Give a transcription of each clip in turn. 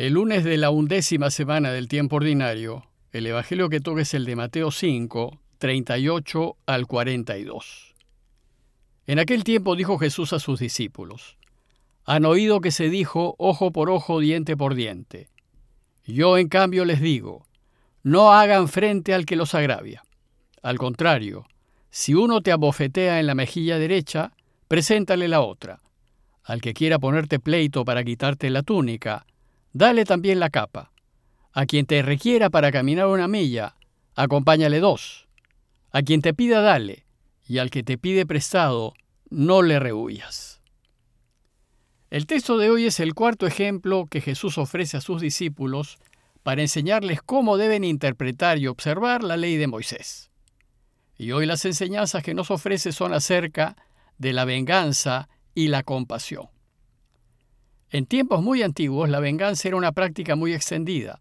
El lunes de la undécima semana del tiempo ordinario, el Evangelio que toca es el de Mateo 5, 38 al 42. En aquel tiempo dijo Jesús a sus discípulos, Han oído que se dijo ojo por ojo, diente por diente. Yo en cambio les digo, no hagan frente al que los agravia. Al contrario, si uno te abofetea en la mejilla derecha, preséntale la otra. Al que quiera ponerte pleito para quitarte la túnica, dale también la capa. A quien te requiera para caminar una milla, acompáñale dos. A quien te pida, dale, y al que te pide prestado, no le rehuyas. El texto de hoy es el cuarto ejemplo que Jesús ofrece a sus discípulos para enseñarles cómo deben interpretar y observar la ley de Moisés. Y hoy las enseñanzas que nos ofrece son acerca de la venganza y la compasión. En tiempos muy antiguos la venganza era una práctica muy extendida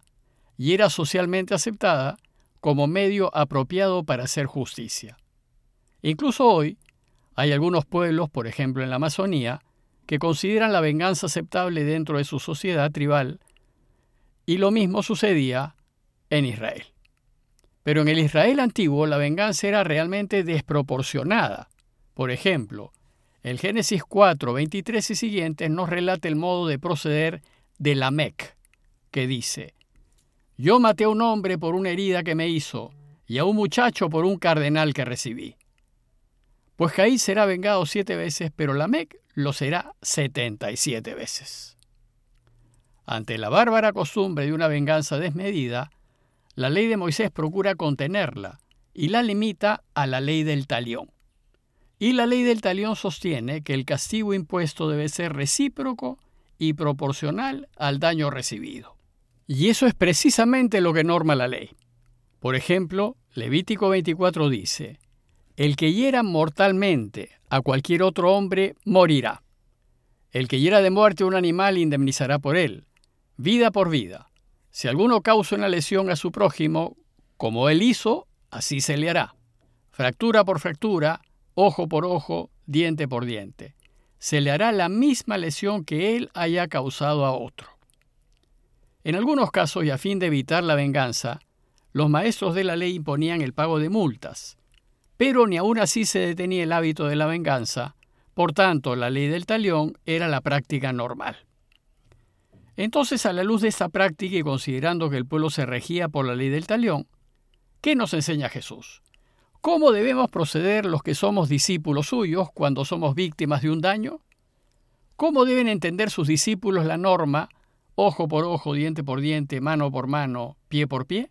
y era socialmente aceptada como medio apropiado para hacer justicia. Incluso hoy hay algunos pueblos, por ejemplo en la Amazonía, que consideran la venganza aceptable dentro de su sociedad tribal y lo mismo sucedía en Israel. Pero en el Israel antiguo la venganza era realmente desproporcionada. Por ejemplo, el Génesis 4, 23 y siguientes nos relata el modo de proceder de Lamec, que dice, Yo maté a un hombre por una herida que me hizo, y a un muchacho por un cardenal que recibí. Pues Caí será vengado siete veces, pero Lamec lo será setenta y siete veces. Ante la bárbara costumbre de una venganza desmedida, la ley de Moisés procura contenerla y la limita a la ley del talión. Y la ley del talión sostiene que el castigo impuesto debe ser recíproco y proporcional al daño recibido. Y eso es precisamente lo que norma la ley. Por ejemplo, Levítico 24 dice, El que hiera mortalmente a cualquier otro hombre morirá. El que hiera de muerte a un animal indemnizará por él, vida por vida. Si alguno causa una lesión a su prójimo, como él hizo, así se le hará. Fractura por fractura, ojo por ojo, diente por diente. Se le hará la misma lesión que él haya causado a otro. En algunos casos, y a fin de evitar la venganza, los maestros de la ley imponían el pago de multas, pero ni aún así se detenía el hábito de la venganza, por tanto la ley del talión era la práctica normal. Entonces, a la luz de esta práctica y considerando que el pueblo se regía por la ley del talión, ¿qué nos enseña Jesús? ¿Cómo debemos proceder los que somos discípulos suyos cuando somos víctimas de un daño? ¿Cómo deben entender sus discípulos la norma ojo por ojo, diente por diente, mano por mano, pie por pie?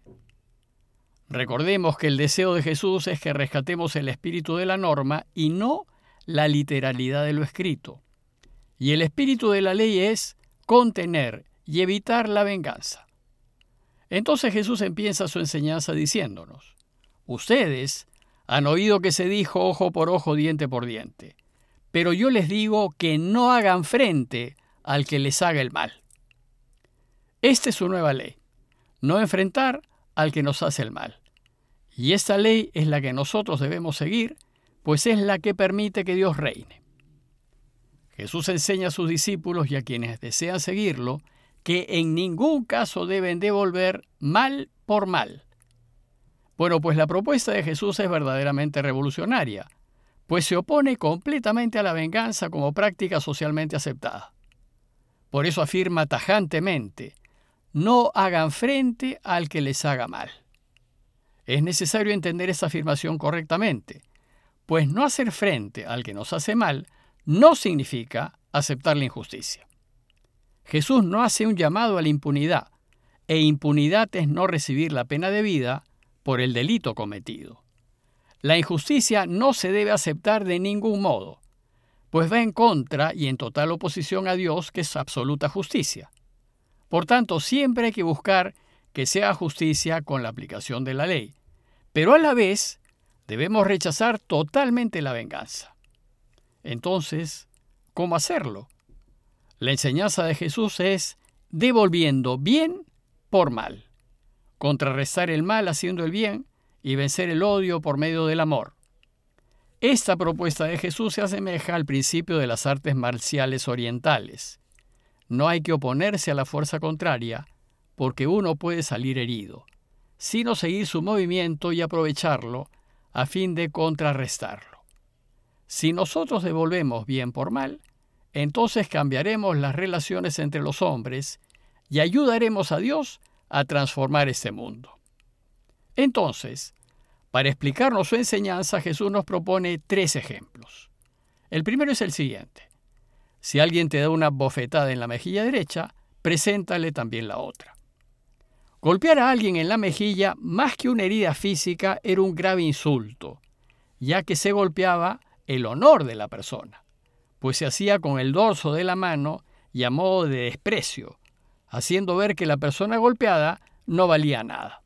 Recordemos que el deseo de Jesús es que rescatemos el espíritu de la norma y no la literalidad de lo escrito. Y el espíritu de la ley es contener y evitar la venganza. Entonces Jesús empieza su enseñanza diciéndonos, ustedes han oído que se dijo ojo por ojo, diente por diente. Pero yo les digo que no hagan frente al que les haga el mal. Esta es su nueva ley. No enfrentar al que nos hace el mal. Y esta ley es la que nosotros debemos seguir, pues es la que permite que Dios reine. Jesús enseña a sus discípulos y a quienes desean seguirlo que en ningún caso deben devolver mal por mal, bueno, pues la propuesta de Jesús es verdaderamente revolucionaria, pues se opone completamente a la venganza como práctica socialmente aceptada. Por eso afirma tajantemente, no hagan frente al que les haga mal. Es necesario entender esa afirmación correctamente, pues no hacer frente al que nos hace mal no significa aceptar la injusticia. Jesús no hace un llamado a la impunidad, e impunidad es no recibir la pena de vida por el delito cometido. La injusticia no se debe aceptar de ningún modo, pues va en contra y en total oposición a Dios, que es absoluta justicia. Por tanto, siempre hay que buscar que sea justicia con la aplicación de la ley, pero a la vez debemos rechazar totalmente la venganza. Entonces, ¿cómo hacerlo? La enseñanza de Jesús es devolviendo bien por mal contrarrestar el mal haciendo el bien y vencer el odio por medio del amor. Esta propuesta de Jesús se asemeja al principio de las artes marciales orientales. no hay que oponerse a la fuerza contraria, porque uno puede salir herido, sino seguir su movimiento y aprovecharlo a fin de contrarrestarlo. Si nosotros devolvemos bien por mal, entonces cambiaremos las relaciones entre los hombres y ayudaremos a Dios a transformar este mundo. Entonces, para explicarnos su enseñanza, Jesús nos propone tres ejemplos. El primero es el siguiente. Si alguien te da una bofetada en la mejilla derecha, preséntale también la otra. Golpear a alguien en la mejilla, más que una herida física, era un grave insulto, ya que se golpeaba el honor de la persona, pues se hacía con el dorso de la mano y a modo de desprecio, haciendo ver que la persona golpeada no valía nada.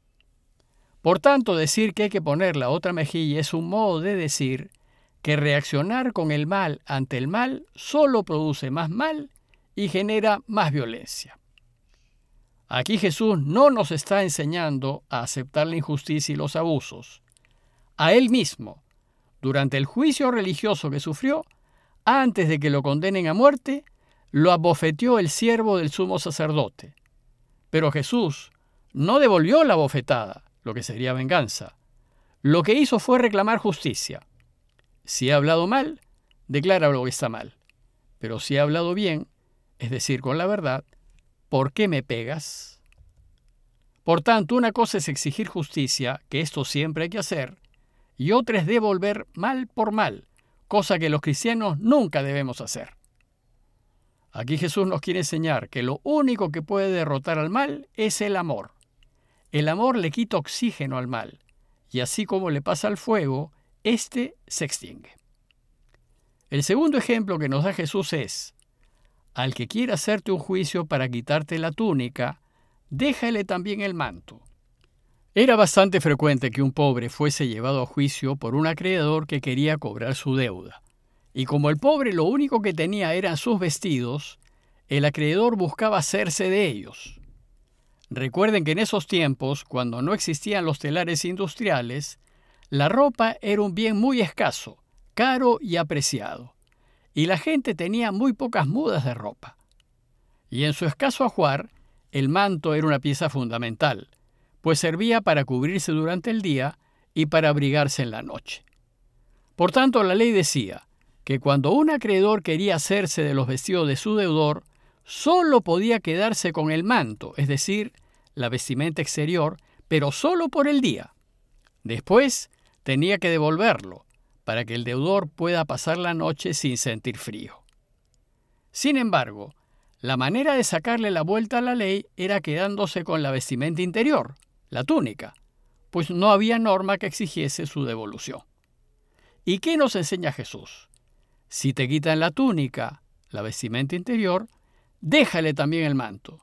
Por tanto, decir que hay que poner la otra mejilla es un modo de decir que reaccionar con el mal ante el mal solo produce más mal y genera más violencia. Aquí Jesús no nos está enseñando a aceptar la injusticia y los abusos. A él mismo, durante el juicio religioso que sufrió, antes de que lo condenen a muerte, lo abofeteó el siervo del sumo sacerdote. Pero Jesús no devolvió la bofetada, lo que sería venganza. Lo que hizo fue reclamar justicia. Si he hablado mal, declara lo que está mal. Pero si he hablado bien, es decir, con la verdad, ¿por qué me pegas? Por tanto, una cosa es exigir justicia, que esto siempre hay que hacer, y otra es devolver mal por mal, cosa que los cristianos nunca debemos hacer. Aquí Jesús nos quiere enseñar que lo único que puede derrotar al mal es el amor. El amor le quita oxígeno al mal, y así como le pasa al fuego, éste se extingue. El segundo ejemplo que nos da Jesús es, al que quiera hacerte un juicio para quitarte la túnica, déjale también el manto. Era bastante frecuente que un pobre fuese llevado a juicio por un acreedor que quería cobrar su deuda. Y como el pobre lo único que tenía eran sus vestidos, el acreedor buscaba hacerse de ellos. Recuerden que en esos tiempos, cuando no existían los telares industriales, la ropa era un bien muy escaso, caro y apreciado, y la gente tenía muy pocas mudas de ropa. Y en su escaso ajuar, el manto era una pieza fundamental, pues servía para cubrirse durante el día y para abrigarse en la noche. Por tanto, la ley decía, que cuando un acreedor quería hacerse de los vestidos de su deudor, solo podía quedarse con el manto, es decir, la vestimenta exterior, pero solo por el día. Después tenía que devolverlo, para que el deudor pueda pasar la noche sin sentir frío. Sin embargo, la manera de sacarle la vuelta a la ley era quedándose con la vestimenta interior, la túnica, pues no había norma que exigiese su devolución. ¿Y qué nos enseña Jesús? Si te quitan la túnica, la vestimenta interior, déjale también el manto,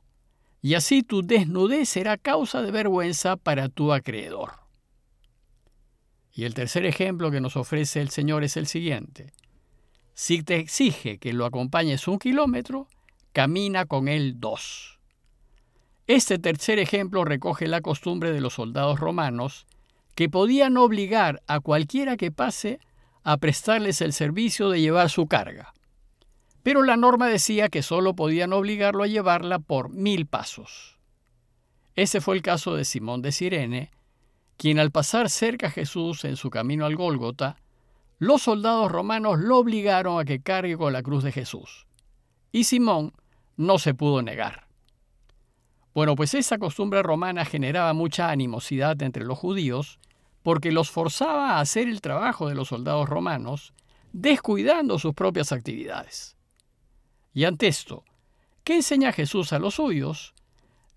y así tu desnudez será causa de vergüenza para tu acreedor. Y el tercer ejemplo que nos ofrece el Señor es el siguiente. Si te exige que lo acompañes un kilómetro, camina con él dos. Este tercer ejemplo recoge la costumbre de los soldados romanos que podían obligar a cualquiera que pase a prestarles el servicio de llevar su carga. Pero la norma decía que solo podían obligarlo a llevarla por mil pasos. Ese fue el caso de Simón de Sirene, quien al pasar cerca a Jesús en su camino al Gólgota, los soldados romanos lo obligaron a que cargue con la cruz de Jesús. Y Simón no se pudo negar. Bueno, pues esa costumbre romana generaba mucha animosidad entre los judíos porque los forzaba a hacer el trabajo de los soldados romanos, descuidando sus propias actividades. Y ante esto, ¿qué enseña Jesús a los suyos?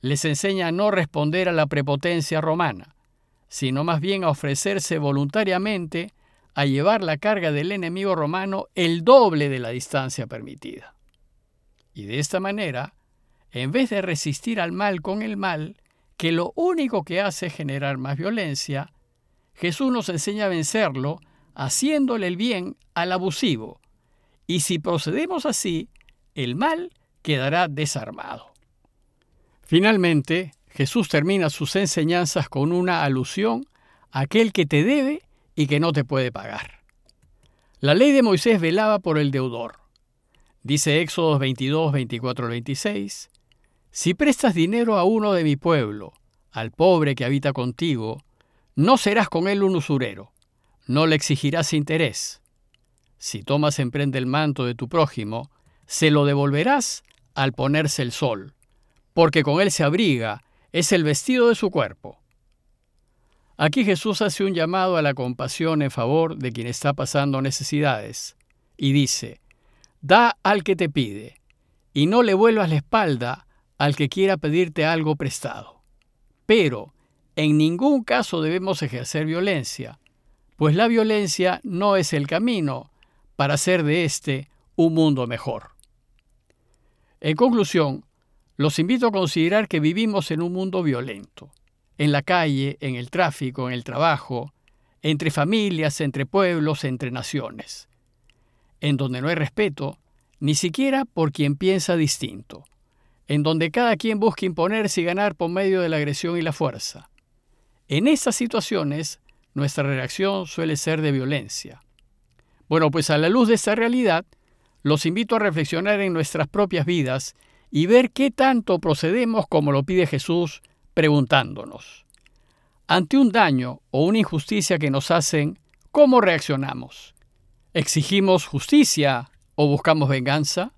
Les enseña a no responder a la prepotencia romana, sino más bien a ofrecerse voluntariamente a llevar la carga del enemigo romano el doble de la distancia permitida. Y de esta manera, en vez de resistir al mal con el mal, que lo único que hace es generar más violencia, Jesús nos enseña a vencerlo haciéndole el bien al abusivo. Y si procedemos así, el mal quedará desarmado. Finalmente, Jesús termina sus enseñanzas con una alusión a aquel que te debe y que no te puede pagar. La ley de Moisés velaba por el deudor. Dice Éxodo 22, 24 26, Si prestas dinero a uno de mi pueblo, al pobre que habita contigo, no serás con él un usurero, no le exigirás interés. Si tomas en prenda el manto de tu prójimo, se lo devolverás al ponerse el sol, porque con él se abriga, es el vestido de su cuerpo. Aquí Jesús hace un llamado a la compasión en favor de quien está pasando necesidades, y dice, Da al que te pide, y no le vuelvas la espalda al que quiera pedirte algo prestado. Pero, en ningún caso debemos ejercer violencia, pues la violencia no es el camino para hacer de éste un mundo mejor. En conclusión, los invito a considerar que vivimos en un mundo violento, en la calle, en el tráfico, en el trabajo, entre familias, entre pueblos, entre naciones, en donde no hay respeto, ni siquiera por quien piensa distinto, en donde cada quien busca imponerse y ganar por medio de la agresión y la fuerza. En estas situaciones, nuestra reacción suele ser de violencia. Bueno, pues a la luz de esta realidad, los invito a reflexionar en nuestras propias vidas y ver qué tanto procedemos como lo pide Jesús, preguntándonos, ante un daño o una injusticia que nos hacen, ¿cómo reaccionamos? ¿Exigimos justicia o buscamos venganza?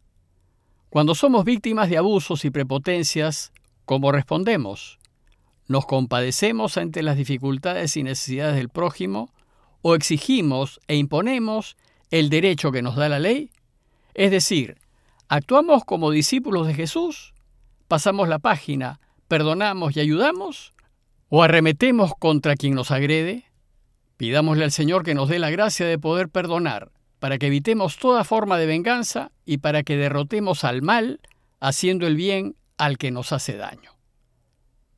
Cuando somos víctimas de abusos y prepotencias, ¿cómo respondemos? ¿Nos compadecemos ante las dificultades y necesidades del prójimo o exigimos e imponemos el derecho que nos da la ley? Es decir, ¿actuamos como discípulos de Jesús? ¿Pasamos la página, perdonamos y ayudamos? ¿O arremetemos contra quien nos agrede? Pidámosle al Señor que nos dé la gracia de poder perdonar, para que evitemos toda forma de venganza y para que derrotemos al mal haciendo el bien al que nos hace daño.